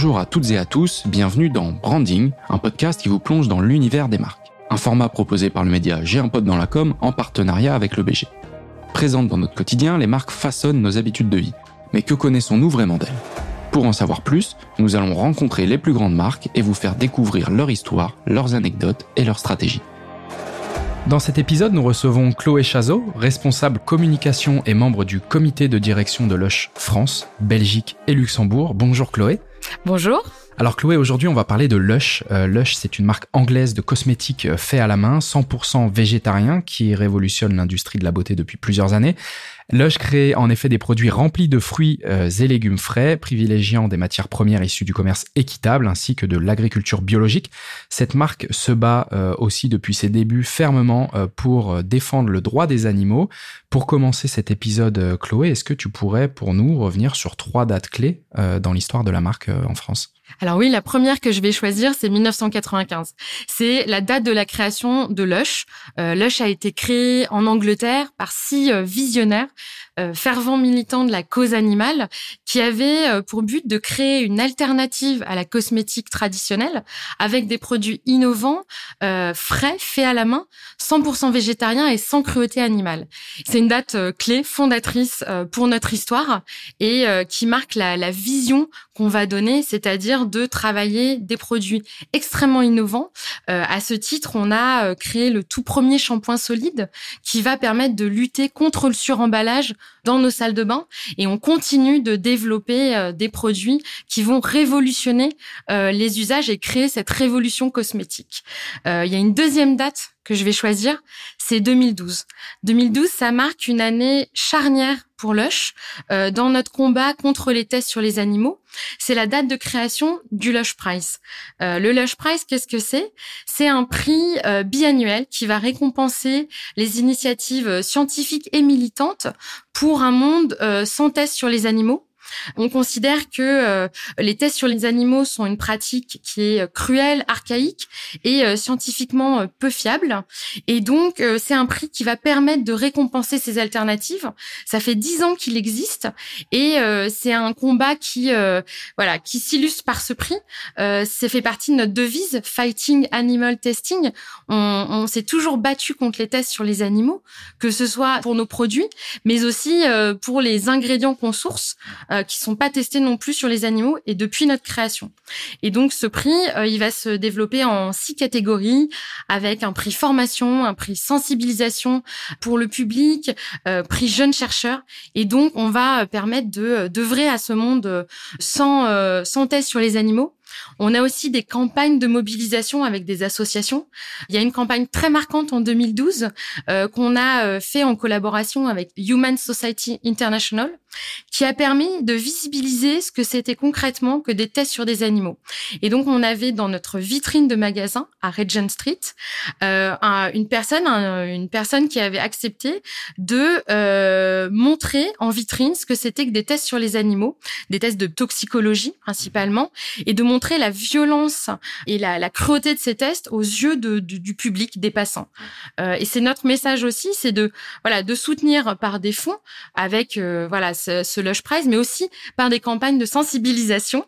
Bonjour à toutes et à tous, bienvenue dans Branding, un podcast qui vous plonge dans l'univers des marques. Un format proposé par le média J'ai dans la com en partenariat avec le BG. Présentes dans notre quotidien, les marques façonnent nos habitudes de vie. Mais que connaissons-nous vraiment d'elles? Pour en savoir plus, nous allons rencontrer les plus grandes marques et vous faire découvrir leur histoire, leurs anecdotes et leurs stratégies. Dans cet épisode, nous recevons Chloé Chazot, responsable communication et membre du comité de direction de Lush France, Belgique et Luxembourg. Bonjour Chloé. Bonjour. Alors Chloé, aujourd'hui on va parler de Lush. Euh, Lush, c'est une marque anglaise de cosmétiques euh, fait à la main, 100% végétarien, qui révolutionne l'industrie de la beauté depuis plusieurs années. Lush crée en effet des produits remplis de fruits euh, et légumes frais, privilégiant des matières premières issues du commerce équitable ainsi que de l'agriculture biologique. Cette marque se bat euh, aussi depuis ses débuts fermement euh, pour défendre le droit des animaux. Pour commencer cet épisode, Chloé, est-ce que tu pourrais pour nous revenir sur trois dates clés dans l'histoire de la marque en France? Alors oui, la première que je vais choisir, c'est 1995. C'est la date de la création de Lush. Lush a été créé en Angleterre par six visionnaires euh, fervent militant de la cause animale qui avait euh, pour but de créer une alternative à la cosmétique traditionnelle avec des produits innovants, euh, frais, faits à la main, 100% végétariens et sans cruauté animale. C'est une date clé, fondatrice pour notre histoire et qui marque la, la vision qu'on va donner, c'est-à-dire de travailler des produits extrêmement innovants. à ce titre, on a créé le tout premier shampoing solide qui va permettre de lutter contre le suremballage dans nos salles de bain et on continue de développer euh, des produits qui vont révolutionner euh, les usages et créer cette révolution cosmétique. Euh, il y a une deuxième date que je vais choisir, c'est 2012. 2012, ça marque une année charnière pour Lush euh, dans notre combat contre les tests sur les animaux. C'est la date de création du Lush Prize. Euh, le Lush Prize, qu'est-ce que c'est? C'est un prix euh, biannuel qui va récompenser les initiatives scientifiques et militantes pour un monde sans tests sur les animaux on considère que euh, les tests sur les animaux sont une pratique qui est euh, cruelle, archaïque et euh, scientifiquement peu fiable. Et donc, c'est un prix qui va permettre de récompenser ces alternatives. Ça fait dix ans qu'il existe et c'est un combat qui, voilà, qui s'illustre par ce prix. ça fait partie de notre devise Fighting Animal Testing. On, on s'est toujours battu contre les tests sur les animaux, que ce soit pour nos produits, mais aussi pour les ingrédients qu'on source euh, qui sont pas testés non plus sur les animaux et depuis notre création. Et donc ce prix, euh, il va se développer en six catégories avec un prix formation, un prix sensibilisation pour le public, euh, prix jeune chercheur. Et donc on va permettre de d'œuvrer à ce monde sans sans test sur les animaux on a aussi des campagnes de mobilisation avec des associations. Il y a une campagne très marquante en 2012 euh, qu'on a euh, fait en collaboration avec Human Society International, qui a permis de visibiliser ce que c'était concrètement que des tests sur des animaux. Et donc on avait dans notre vitrine de magasin à Regent Street euh, une personne, une personne qui avait accepté de montrer en vitrine ce que c'était que des tests sur les animaux, des tests de toxicologie principalement, et de montrer la violence et la, cruauté de ces tests aux yeux du public, des passants. Euh, et c'est notre message aussi, c'est de voilà de soutenir par des fonds avec euh, voilà ce, ce Lush Prize, mais aussi par des campagnes de sensibilisation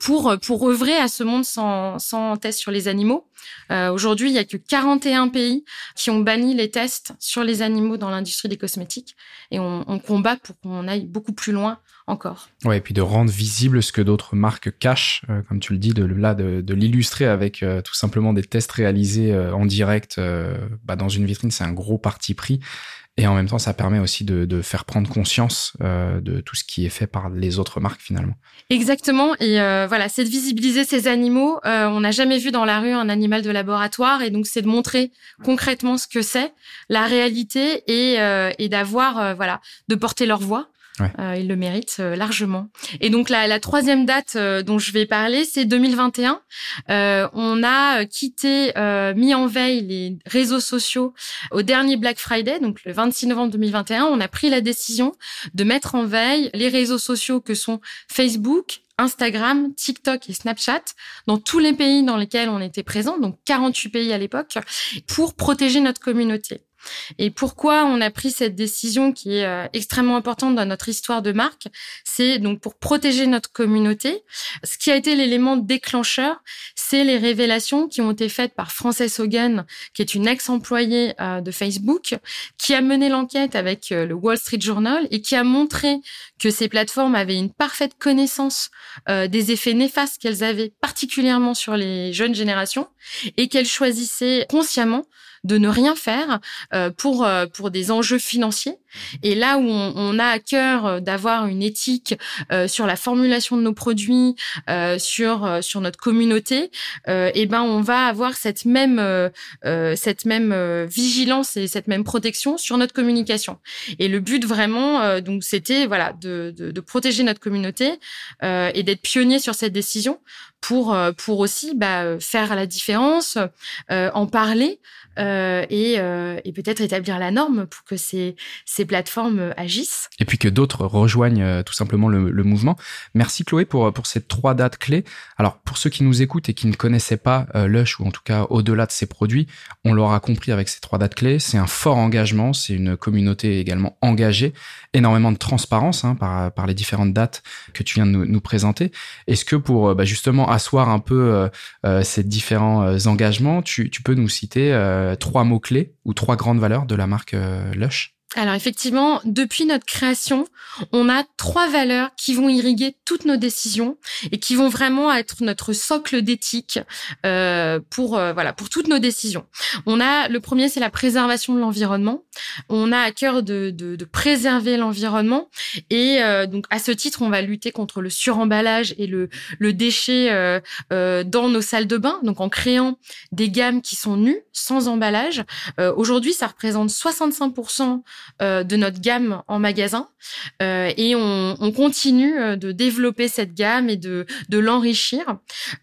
pour pour œuvrer à ce monde sans sans tests sur les animaux. Euh, Aujourd'hui, il y a que 41 pays qui ont banni les tests sur les animaux dans l'industrie des cosmétiques, et on, on combat pour qu'on aille beaucoup plus loin encore. Ouais, et puis de rendre visible ce que d'autres marques cachent, euh, comme tu le dis, de là de, de l'illustrer avec euh, tout simplement des tests réalisés euh, en direct bah, dans une vitrine, c'est un gros parti pris. Et en même temps, ça permet aussi de, de faire prendre conscience de tout ce qui est fait par les autres marques finalement. Exactement. Et voilà, c'est de visibiliser ces animaux. on n'a jamais vu dans la rue un animal de laboratoire, et donc c'est de montrer concrètement ce que c'est, la réalité, et, et d'avoir voilà, de porter leur voix. Euh, ils le méritent euh, largement. Et donc la, la troisième date euh, dont je vais parler, c'est 2021. on a quitté, mis en veille les réseaux sociaux au dernier Black Friday, donc le 26 novembre 2021. On a pris la décision de mettre en veille les réseaux sociaux que sont Facebook, Instagram, TikTok et Snapchat dans tous les pays dans lesquels on était présent, donc 48 pays à l'époque, pour protéger notre communauté. Et pourquoi on a pris cette décision qui est euh, extrêmement importante dans notre histoire de marque C'est donc pour protéger notre communauté. Ce qui a été l'élément déclencheur, c'est les révélations qui ont été faites par Frances Hogan, qui est une ex-employée euh, de Facebook, qui a mené l'enquête avec euh, le Wall Street Journal et qui a montré que ces plateformes avaient une parfaite connaissance des effets néfastes qu'elles avaient particulièrement sur les jeunes générations et qu'elles choisissaient consciemment de ne rien faire euh, pour euh, pour des enjeux financiers. Et là où on, on a à cœur euh, d'avoir une éthique sur la formulation de nos produits, sur sur notre communauté, et eh ben on va avoir cette même cette même vigilance et cette même protection sur notre communication. Et le but vraiment donc c'était voilà de, de, de protéger notre communauté et d'être pionnier sur cette décision pour pour aussi bah, faire la différence, en parler, euh, et, euh, et peut-être établir la norme pour que ces, ces plateformes agissent. Et puis que d'autres rejoignent euh, tout simplement le, le, mouvement. Merci Chloé pour, pour ces trois dates clés. Alors pour ceux qui nous écoutent et qui ne connaissaient pas Lush ou en tout cas au-delà de ses produits, on l'aura compris avec ces trois dates clés. C'est un fort engagement, c'est une communauté également engagée, énormément de transparence hein, par, par les différentes dates que tu viens de nous, nous présenter. Est-ce que pour bah, justement asseoir un peu euh, ces différents engagements, tu, tu peux nous citer euh, trois mots-clés ou trois grandes valeurs de la marque euh, Lush? Alors effectivement, depuis notre création, on a trois valeurs qui vont irriguer toutes nos décisions et qui vont vraiment être notre socle d'éthique euh, pour euh, voilà pour toutes nos décisions. On a le premier, c'est la préservation de l'environnement. On a à cœur de, de, de préserver l'environnement et euh, donc à ce titre, on va lutter contre le suremballage et le, le déchet euh, euh, dans nos salles de bain. Donc en créant des gammes qui sont nues, sans emballage. Aujourd'hui, ça représente 65% euh, de notre gamme en magasin euh, et on, on, continue euh, de développer cette gamme et de, de l'enrichir.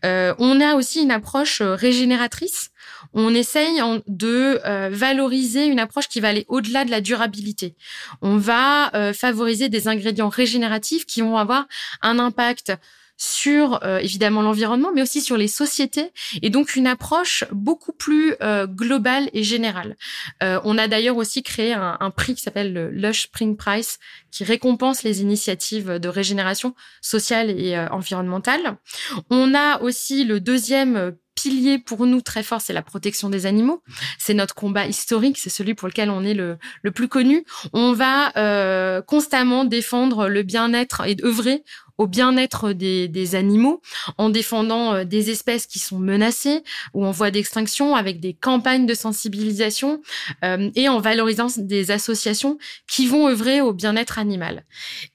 on a aussi une approche régénératrice on essaye de valoriser une approche qui va aller au-delà de la durabilité. On va favoriser des ingrédients régénératifs qui vont avoir un impact sur euh, évidemment l'environnement, mais aussi sur les sociétés, et donc une approche beaucoup plus euh, globale et générale. Euh, on a d'ailleurs aussi créé un, prix qui s'appelle le Lush Spring Prize, qui récompense les initiatives de régénération sociale et environnementale. On a aussi le deuxième pilier pour nous très fort, c'est la protection des animaux. C'est notre combat historique, c'est celui pour lequel on est le, le plus connu. On va euh, constamment défendre le bien-être et œuvrer au bien-être des, des, animaux en défendant euh, des espèces qui sont menacées ou en voie d'extinction avec des campagnes de sensibilisation euh, et en valorisant des associations qui vont œuvrer au bien-être animal.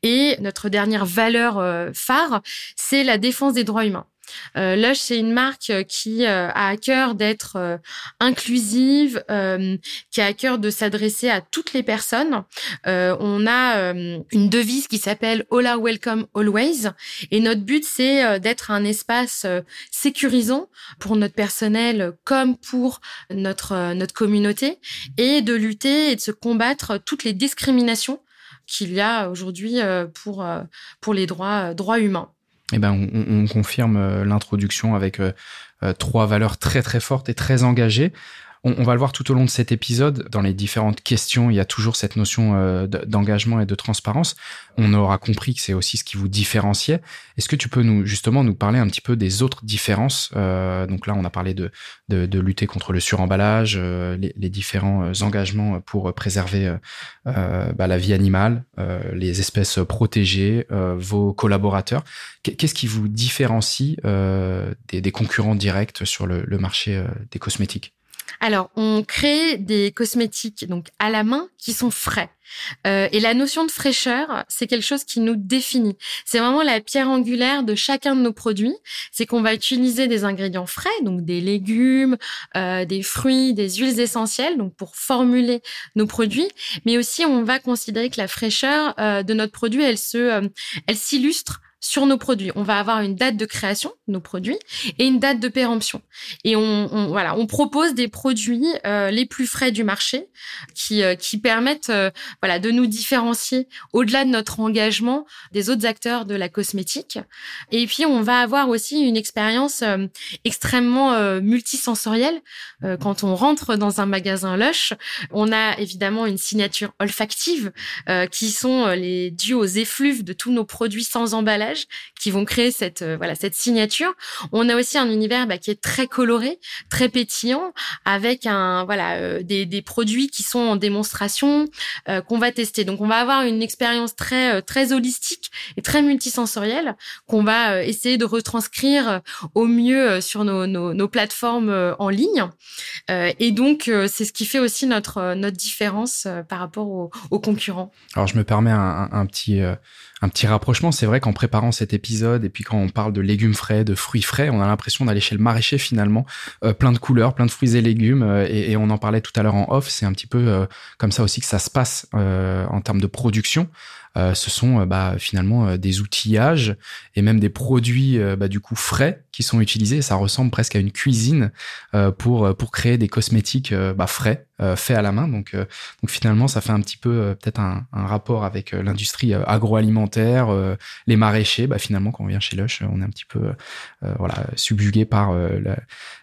Et notre dernière valeur euh, phare, c'est la défense des droits humains. Euh, Lush, c'est une marque euh, qui euh, a à cœur d'être inclusive, qui a à cœur de s'adresser à toutes les personnes. on a une devise qui s'appelle All are welcome always, et notre but c'est d'être un espace sécurisant pour notre personnel comme pour notre notre communauté, et de lutter et de se combattre toutes les discriminations qu'il y a aujourd'hui pour pour les droits droits humains eh ben, on, on confirme euh, l'introduction avec euh, euh, trois valeurs très très fortes et très engagées. On, on, va le voir tout au long de cet épisode. Dans les différentes questions, il y a toujours cette notion euh, d'engagement et de transparence. On aura compris que c'est aussi ce qui vous différenciait. Est-ce que tu peux nous justement nous parler un petit peu des autres différences euh, Donc là, on a parlé de, de, de lutter contre le suremballage, euh, les, les, différents euh, engagements pour préserver euh, bah, la vie animale, les espèces protégées, vos collaborateurs. Qu'est-ce qui vous différencie des, des, concurrents directs sur le, le marché des cosmétiques? Alors, on crée des cosmétiques donc à la main qui sont frais. Euh, et la notion de fraîcheur, c'est quelque chose qui nous définit. C'est vraiment la pierre angulaire de chacun de nos produits. C'est qu'on va utiliser des ingrédients frais, donc des légumes, euh, des fruits, des huiles essentielles, donc pour formuler nos produits. Mais aussi, on va considérer que la fraîcheur euh, de notre produit, elle se, euh, elle s'illustre sur nos produits. On va avoir une date de création de nos produits et une date de péremption. Et on, voilà, on propose des produits euh, les plus frais du marché qui euh, qui permettent euh, voilà de nous différencier au-delà de notre engagement des autres acteurs de la cosmétique. Et puis on va avoir aussi une expérience extrêmement multisensorielle quand on rentre dans un magasin Lush. On a évidemment une signature olfactive qui sont les dues aux effluves de tous nos produits sans emballage qui vont créer cette euh, voilà cette signature. On a aussi un univers bah, qui est très coloré, très pétillant, avec un voilà euh, des, des, produits qui sont en démonstration euh, qu'on va tester. Donc on va avoir une expérience très très holistique et très multisensorielle qu'on va essayer de retranscrire au mieux sur nos, nos, plateformes en ligne. et donc c'est ce qui fait aussi notre notre différence par rapport aux, concurrents. Alors je me permets un petit un petit rapprochement. C'est vrai qu'en préparant cet épisode et puis quand on parle de légumes frais, de fruits frais, on a l'impression d'aller chez le maraîcher finalement, euh, plein de couleurs, plein de fruits et légumes. Euh, et, on en parlait tout à l'heure en off. C'est un petit peu euh, comme ça aussi que ça se passe en termes de production. Euh, ce sont euh, bah, finalement euh, des outillages et même des produits bah, du coup frais qui sont utilisés. Ça ressemble presque à une cuisine pour pour créer des cosmétiques bah, frais faits à la main. Donc donc finalement ça fait un petit peu peut-être un, un, rapport avec l'industrie agroalimentaire, les maraîchers. Bah, finalement quand on vient chez Lush, on est un petit peu voilà subjugué par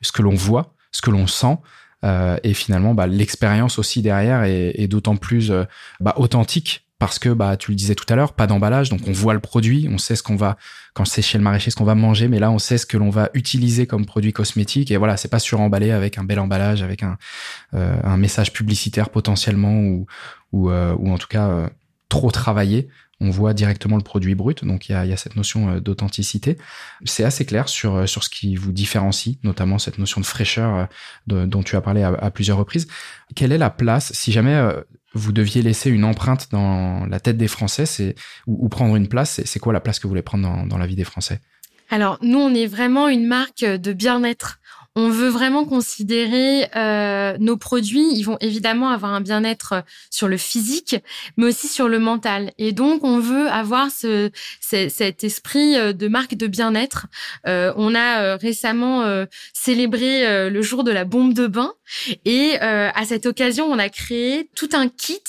ce que l'on voit, ce que l'on sent. Euh, et finalement, bah, l'expérience aussi derrière est, est d'autant plus bah, authentique parce que bah tu le disais tout à l'heure, pas d'emballage, donc on voit le produit, on sait ce qu'on va quand c'est chez le maraîcher ce qu'on va manger, mais là on sait ce que l'on va utiliser comme produit cosmétique et voilà, c'est pas suremballé avec un bel emballage, avec un euh, un message publicitaire potentiellement ou ou, euh, ou en tout cas euh, trop travaillé. On voit directement le produit brut, donc il y a, y a cette notion d'authenticité. C'est assez clair sur sur ce qui vous différencie, notamment cette notion de fraîcheur dont tu as parlé à, à, plusieurs reprises. Quelle est la place, si jamais vous deviez laisser une empreinte dans la tête des Français, c'est ou, prendre une place, c'est quoi la place que vous voulez prendre dans, dans la vie des Français? Alors nous, on est vraiment une marque de bien-être on veut vraiment considérer euh, nos produits. Ils vont évidemment avoir un bien-être sur le physique, mais aussi sur le mental. Et donc, on veut avoir ce, cet esprit euh, de marque de bien-être. Euh, on a récemment célébré le jour de la bombe de bain, et à cette occasion, on a créé tout un kit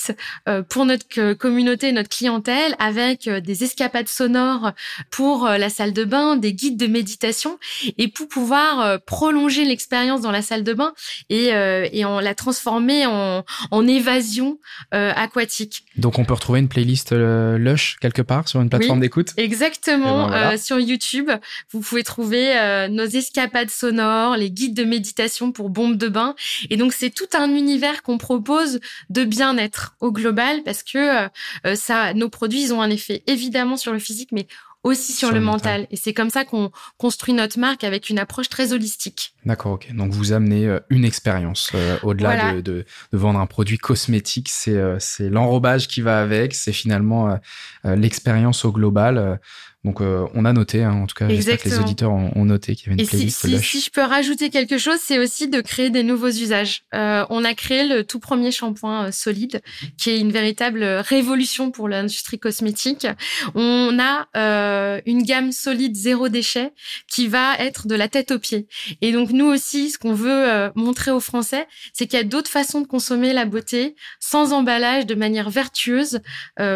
pour notre communauté, notre clientèle, avec des escapades sonores pour la salle de bain, des guides de méditation, et pour pouvoir prolonger l'expérience dans la salle de bain et, euh, et on l'a transformée en, en évasion euh, aquatique. Donc on peut retrouver une playlist euh, Lush quelque part sur une plateforme d'écoute? Exactement, ben sur YouTube. Vous pouvez trouver nos escapades sonores, les guides de méditation pour bombes de bain. Et donc c'est tout un univers qu'on propose de bien-être au global parce que ça, nos produits ils ont un effet évidemment sur le physique, mais aussi sur, le, mental. Et c'est comme ça qu'on construit notre marque avec une approche très holistique. D'accord, ok. Donc vous amenez euh, une expérience euh, au-delà de, de, de, vendre un produit cosmétique. C'est euh, c'est l'enrobage qui va avec. C'est finalement l'expérience au global. Donc euh, on a noté, hein, en tout cas, j'espère que les auditeurs ont, noté qu'il y avait une playlist. Si, si, je peux rajouter quelque chose, c'est aussi de créer des nouveaux usages. Euh, on a créé le tout premier shampoing euh, solide, qui est une véritable révolution pour l'industrie cosmétique. On a euh, une gamme solide zéro déchet qui va être de la tête aux pieds. Et donc nous aussi, ce qu'on veut euh, montrer aux Français, c'est qu'il y a d'autres façons de consommer la beauté sans emballage, de manière vertueuse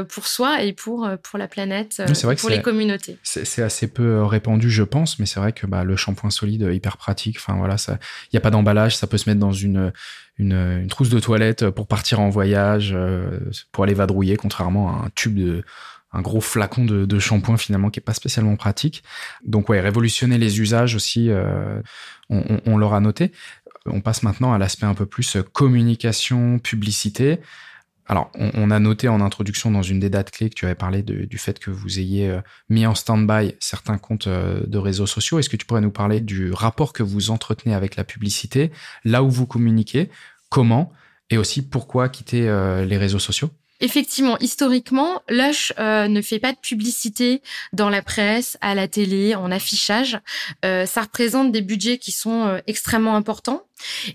pour soi et pour pour la planète, pour les communautés. C'est assez peu euh, répandu, je pense, mais c'est vrai que bah, le shampoing solide, euh, hyper pratique. Enfin voilà, il n'y a pas d'emballage, ça peut se mettre dans une, trousse de toilette pour partir en voyage, euh, pour aller vadrouiller, contrairement à un tube de un gros flacon de, shampoing finalement qui est pas spécialement pratique. Donc ouais, révolutionner les usages aussi, on l'aura noté. On passe maintenant à l'aspect un peu plus communication, publicité. Alors, on, a noté en introduction dans une des dates clés que tu avais parlé du fait que vous ayez euh, mis en stand-by certains comptes euh, de réseaux sociaux. Est-ce que tu pourrais nous parler du rapport que vous entretenez avec la publicité, là où vous communiquez, comment, et aussi pourquoi quitter euh, les réseaux sociaux? Effectivement, historiquement, Lush euh, ne fait pas de publicité dans la presse, à la télé, en affichage. Euh, ça représente des budgets qui sont euh, extrêmement importants.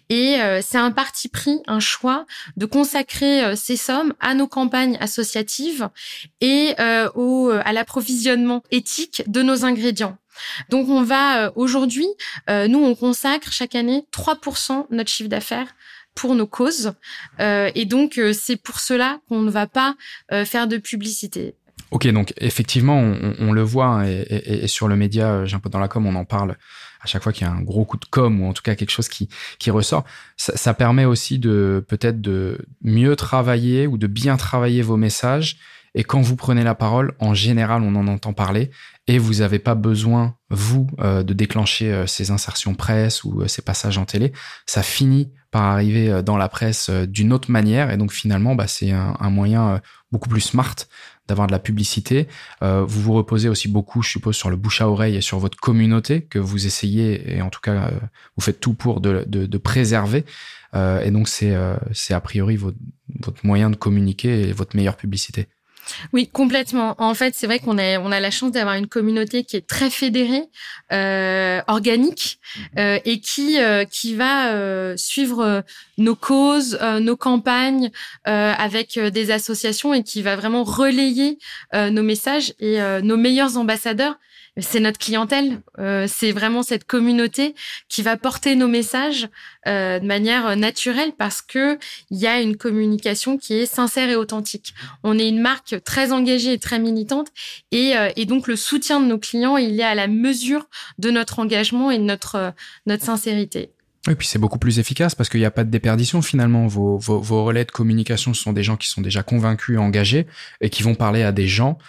Et c'est un parti pris, un choix de consacrer ces sommes à nos campagnes associatives et au, à l'approvisionnement éthique de nos ingrédients. Donc on va aujourd'hui, nous on consacre chaque année 3% de notre chiffre d'affaires pour nos causes. Euh, et donc, euh, c'est pour cela qu'on ne va pas euh, faire de publicité. Ok, donc effectivement, on, le voit, hein, et, sur le média, j'ai un peu dans la com, on en parle à chaque fois qu'il y a un gros coup de com, ou en tout cas quelque chose qui, ressort. Ça, ça permet aussi de peut-être de mieux travailler ou de bien travailler vos messages. Et quand vous prenez la parole, en général, on en entend parler et vous n'avez pas besoin, vous, de déclencher ces insertions presse ou ces passages en télé. Ça finit par arriver euh, dans la presse euh, d'une autre manière. Et donc finalement, bah, c'est un, moyen euh, beaucoup plus smart d'avoir de la publicité. vous vous reposez aussi beaucoup, je suppose, sur le bouche à oreille et sur votre communauté que vous essayez, et en tout cas, vous faites tout pour de, préserver. et donc, c'est c'est a priori votre, votre moyen de communiquer et votre meilleure publicité. Oui, complètement. En fait, c'est vrai qu'on a, on a la chance d'avoir une communauté qui est très fédérée, euh, organique, mhm. euh, et qui, euh, qui va euh, suivre nos causes, nos campagnes avec des associations et qui va vraiment relayer nos messages et nos meilleurs ambassadeurs c'est notre clientèle, euh, c'est vraiment cette communauté qui va porter nos messages euh, de manière naturelle parce que il y a une communication qui est sincère et authentique. On est une marque très engagée et très militante et, euh, et donc le soutien de nos clients il est à la mesure de notre engagement et de notre notre sincérité. Et puis c'est beaucoup plus efficace parce qu'il n'y a pas de déperdition finalement. Vos, vos, vos relais de communication sont des gens qui sont déjà convaincus, engagés et qui vont parler à des gens euh,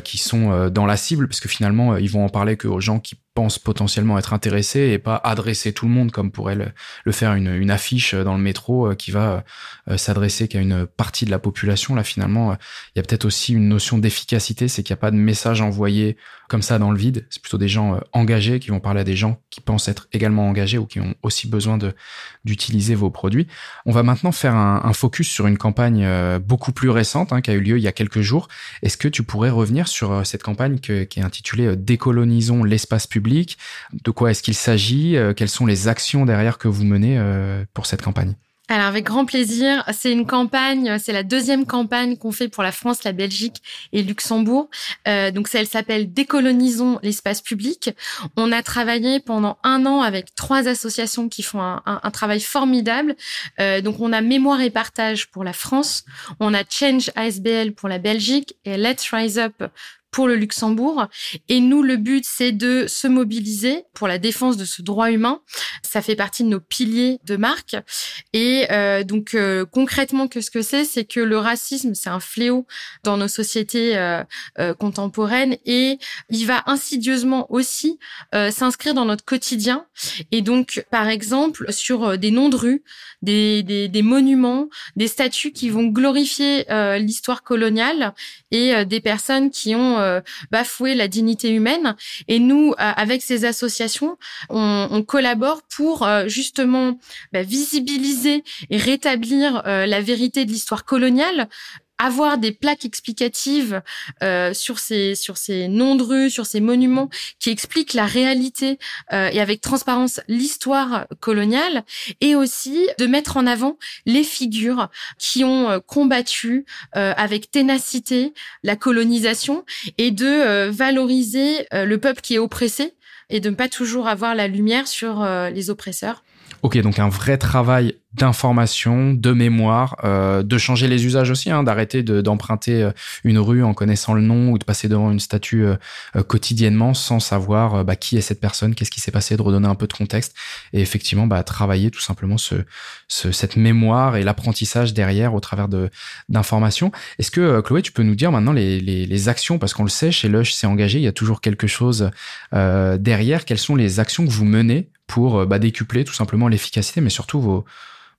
qui sont euh, dans la cible, parce que finalement, euh, ils vont en parler que aux gens qui pensent potentiellement être intéressés et pas adresser tout le monde comme pourrait le, faire une, affiche dans le métro qui va s'adresser qu'à une partie de la population. Là, finalement, il y a peut-être aussi une notion d'efficacité, c'est qu'il n'y a pas de message envoyé comme ça dans le vide. C'est plutôt des gens engagés qui vont parler à des gens qui pensent être également engagés ou qui ont aussi besoin d'utiliser vos produits. On va maintenant faire un, focus sur une campagne beaucoup plus récente hein, qui a eu lieu il y a quelques jours. Est-ce que tu pourrais revenir sur euh, cette campagne qui est intitulée euh, Décolonisons l'espace public? De quoi est-ce qu'il s'agit euh, Quelles sont les actions derrière que vous menez pour cette campagne? Alors avec grand plaisir, c'est une campagne, c'est la deuxième campagne qu'on fait pour la France, la Belgique et Luxembourg. Euh, donc elle s'appelle Décolonisons l'espace public. On a travaillé pendant un an avec trois associations qui font un, travail formidable. Euh, donc on a Mémoire et Partage pour la France, on a Change ASBL pour la Belgique et Let's Rise Up pour le Luxembourg. Et nous, le but, c'est de se mobiliser pour la défense de ce droit humain. Ça fait partie de nos piliers de marque. Et euh, donc, euh, concrètement, que ce que c'est, c'est que le racisme, c'est un fléau dans nos sociétés euh, contemporaines et il va insidieusement aussi s'inscrire dans notre quotidien. Et donc, par exemple, sur des noms de rues, des, des, des monuments, des statues qui vont glorifier l'histoire coloniale et des personnes qui ont euh, bafouer la dignité humaine. Et nous, euh, avec ces associations, on, collabore pour euh, justement bah, visibiliser et rétablir la vérité de l'histoire coloniale avoir des plaques explicatives euh, sur ces sur ces noms de rues, sur ces monuments qui expliquent la réalité euh, et avec transparence l'histoire coloniale, et aussi de mettre en avant les figures qui ont euh, combattu euh, avec ténacité la colonisation et de valoriser le peuple qui est oppressé et de ne pas toujours avoir la lumière sur les oppresseurs. Ok, donc un vrai travail d'information, de mémoire, euh, de changer les usages aussi, hein, d'arrêter d'emprunter euh, une rue en connaissant le nom ou de passer devant une statue euh, euh quotidiennement sans savoir euh, bah, qui est cette personne, qu'est-ce qui s'est passé, de redonner un peu de contexte et effectivement bah, travailler tout simplement ce, ce cette mémoire et l'apprentissage derrière au travers d'informations. Est-ce que Chloé, tu peux nous dire maintenant les, les, les actions parce qu'on le sait chez Lush, c'est engagé, il y a toujours quelque chose derrière. Quelles sont les actions que vous menez pour bah, décupler tout simplement l'efficacité, mais surtout vos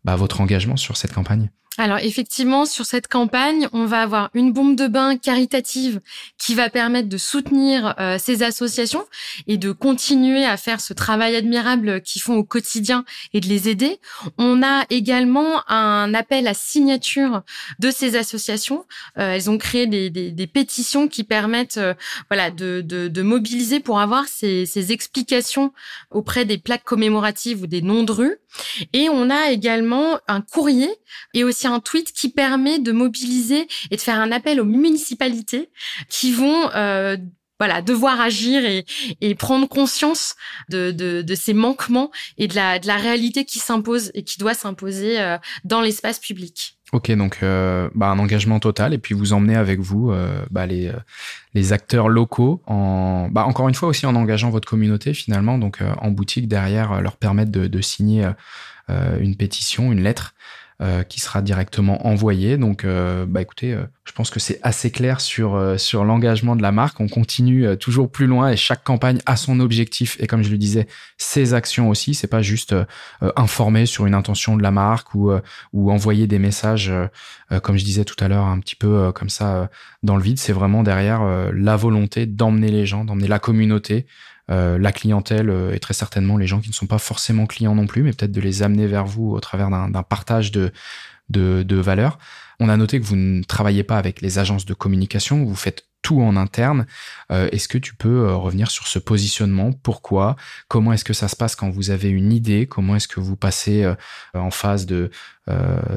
bah, votre engagement sur cette campagne alors effectivement, sur cette campagne, on va avoir une bombe de bain caritative qui va permettre de soutenir euh, ces associations et de continuer à faire ce travail admirable qu'ils font au quotidien et de les aider. On a également un appel à signature de ces associations. Euh, elles ont créé des, des, des pétitions qui permettent euh, voilà, de, de, de, mobiliser pour avoir ces, ces explications auprès des plaques commémoratives ou des noms de rue. Et on a également un courrier et aussi un tweet qui permet de mobiliser et de faire un appel aux municipalités qui vont euh, voilà, devoir agir et, prendre conscience de, de, ces manquements et de la, de la réalité qui s'impose et qui doit s'imposer euh, dans l'espace public. Ok, donc euh, bah, un engagement total et puis vous emmenez avec vous bah, les, les acteurs locaux en bah, encore une fois aussi en engageant votre communauté finalement donc en boutique derrière leur permettre de signer une pétition, une lettre euh, qui sera directement envoyé. Donc, euh, bah écoutez, euh, je pense que c'est assez clair sur sur l'engagement de la marque. On continue toujours plus loin et chaque campagne a son objectif et comme je le disais, ses actions aussi. C'est pas juste informer sur une intention de la marque ou ou envoyer des messages, comme je disais tout à l'heure, un petit peu comme ça dans le vide. C'est vraiment derrière la volonté d'emmener les gens, d'emmener la communauté euh, la clientèle euh, et très certainement les gens qui ne sont pas forcément clients non plus, mais peut-être de les amener vers vous au travers d'un partage de, de, de valeurs. On a noté que vous ne travaillez pas avec les agences de communication, vous faites tout en interne. Euh, est-ce que tu peux revenir sur ce positionnement? Pourquoi? Comment est-ce que ça se passe quand vous avez une idée? Comment est-ce que vous passez en phase de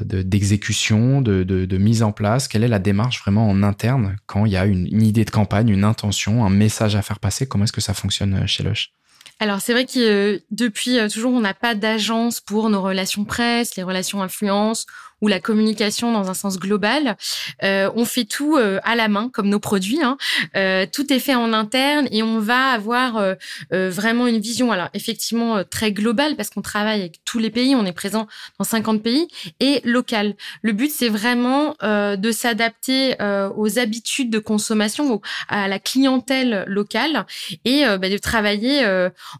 d'exécution, de, de, mise en place? Quelle est la démarche vraiment en interne quand il y a une, une idée de campagne, une intention, un message à faire passer? Comment est-ce que ça fonctionne chez Lush? Alors c'est vrai que depuis toujours on n'a pas d'agence pour nos relations presse, les relations influence ou la communication dans un sens global. Euh, on fait tout euh, à la main, comme nos produits. Hein. Euh, tout est fait en interne et on va avoir euh, vraiment une vision, alors effectivement très globale parce qu'on travaille avec tous les pays, on est présent dans 50 pays et local. Le but c'est vraiment de s'adapter aux habitudes de consommation, à la clientèle locale et bah, de travailler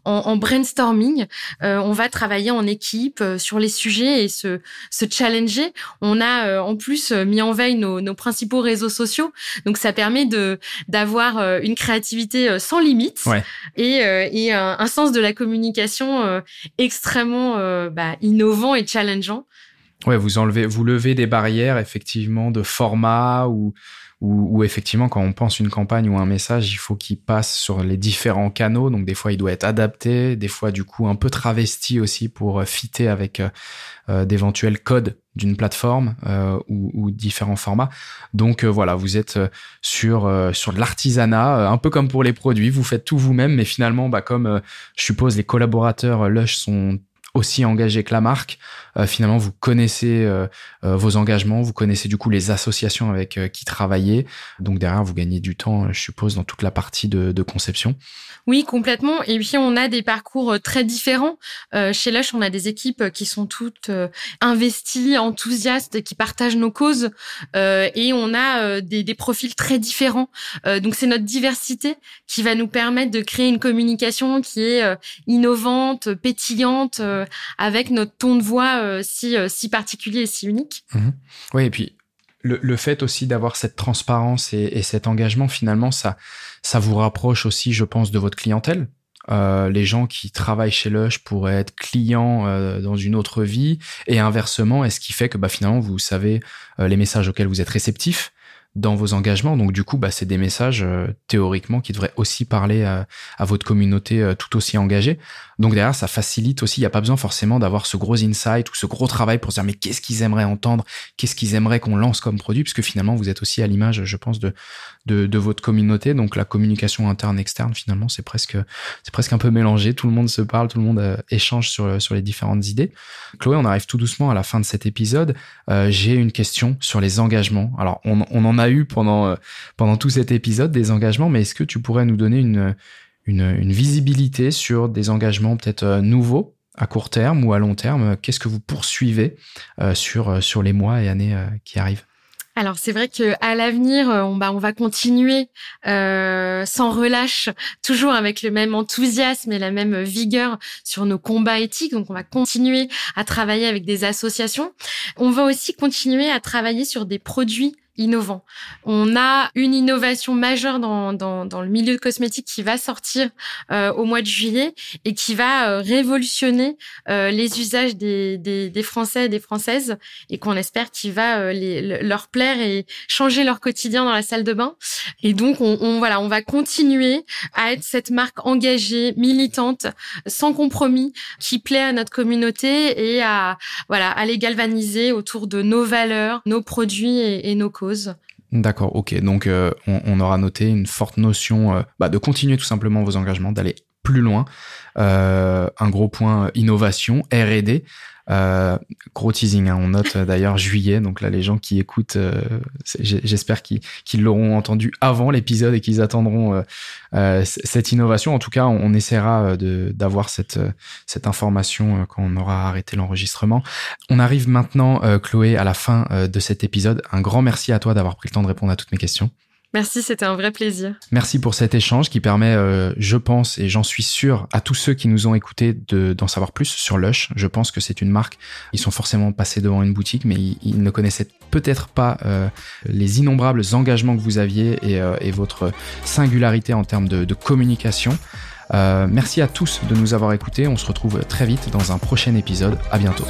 en, en, brainstorming. on va travailler en équipe sur les sujets et se, se challenger on a euh, en plus euh, mis en veille nos, principaux réseaux sociaux, donc ça permet de d'avoir euh, une créativité sans limite et, un, sens de la communication extrêmement bah, innovant et challengeant. Ouais, vous enlevez, vous levez des barrières effectivement de format ou où, effectivement, quand on pense une campagne ou un message, il faut qu'il passe sur les différents canaux. Donc des fois, il doit être adapté, des fois du coup un peu travesti aussi pour euh, fitter avec euh, euh, d'éventuels codes d'une plateforme euh, ou, ou, différents formats. Donc voilà, vous êtes sur sur de l'artisanat, un peu comme pour les produits. Vous faites tout vous-même, mais finalement, bah, comme je suppose les collaborateurs Lush sont aussi engagé que la marque. Euh, finalement, vous connaissez euh, euh, vos engagements, vous connaissez du coup les associations avec qui travailler. Donc derrière, vous gagnez du temps, je suppose, dans toute la partie de, conception. Oui, complètement. Et puis on a des parcours très différents. chez Lush, on a des équipes qui sont toutes investies, enthousiastes, qui partagent nos causes, et on a des, profils très différents. donc c'est notre diversité qui va nous permettre de créer une communication qui est innovante, pétillante euh, avec notre ton de voix euh, si, euh, si particulier et si unique. Mhm. Oui, et puis le, fait aussi d'avoir cette transparence et, et, cet engagement, finalement, ça, vous rapproche aussi, je pense, de votre clientèle. Les gens qui travaillent chez Lush pourraient être clients dans une autre vie et inversement, est-ce qui fait que bah, finalement vous savez les messages auxquels vous êtes réceptifs dans vos engagements? Donc du coup, bah, c'est des messages théoriquement qui devraient aussi parler à votre communauté tout aussi engagée. Donc derrière, ça facilite aussi. Il n'y a pas besoin forcément d'avoir ce gros insight ou ce gros travail pour se dire mais qu'est-ce qu'ils aimeraient entendre, qu'est-ce qu'ils aimeraient qu'on lance comme produit, puisque finalement vous êtes aussi à l'image, je pense, de, de, votre communauté. Donc la communication interne externe, finalement, c'est presque c'est presque un peu mélangé. Tout le monde se parle, tout le monde euh, échange sur sur les différentes idées. Chloé, on arrive tout doucement à la fin de cet épisode. Euh, J'ai une question sur les engagements. Alors on, on en a eu pendant euh, pendant tout cet épisode des engagements, mais est-ce que tu pourrais nous donner une une, visibilité sur des engagements peut-être euh, nouveaux à court terme ou à long terme Qu'est-ce que vous poursuivez euh, sur, euh, sur les mois et années qui arrivent? Alors c'est vrai que à l'avenir, on, bah, on va continuer sans relâche, toujours avec le même enthousiasme et la même vigueur sur nos combats éthiques. Donc on va continuer à travailler avec des associations. On va aussi continuer à travailler sur des produits On a une innovation majeure dans, dans, dans le milieu cosmétique qui va sortir euh, au mois de juillet et qui va euh, révolutionner euh, les usages des, des, des, Français et des Françaises et qu'on espère qu'il va les, leur plaire et changer leur quotidien dans la salle de bain. Et donc, on, on, voilà, on va continuer à être cette marque engagée, militante, sans compromis, qui plaît à notre communauté et à voilà, à les galvaniser autour de nos valeurs, nos produits et, et nos D'accord, ok. Donc euh, on, aura noté une forte notion euh, bah, de continuer tout simplement vos engagements, d'aller plus loin. Euh, un gros point innovation, R&D. Euh, gros teasing, hein. on note euh, d'ailleurs juillet, donc là les gens qui écoutent, euh, j'espère qu'ils l'auront entendu avant l'épisode et qu'ils attendront cette innovation. En tout cas, on, essaiera d'avoir cette, cette information quand on aura arrêté l'enregistrement. On arrive maintenant, Chloé, à la fin de cet épisode. Un grand merci à toi d'avoir pris le temps de répondre à toutes mes questions. Merci, c'était un vrai plaisir. Merci pour cet échange qui permet, euh, je pense, et j'en suis sûr, à tous ceux qui nous ont écoutés d'en savoir plus sur Lush. Je pense que c'est une marque. Ils sont forcément passés devant une boutique, mais ils, ne connaissaient peut-être pas euh, les innombrables engagements que vous aviez et, euh, et votre singularité en termes de, de communication. merci à tous de nous avoir écoutés. On se retrouve très vite dans un prochain épisode. À bientôt.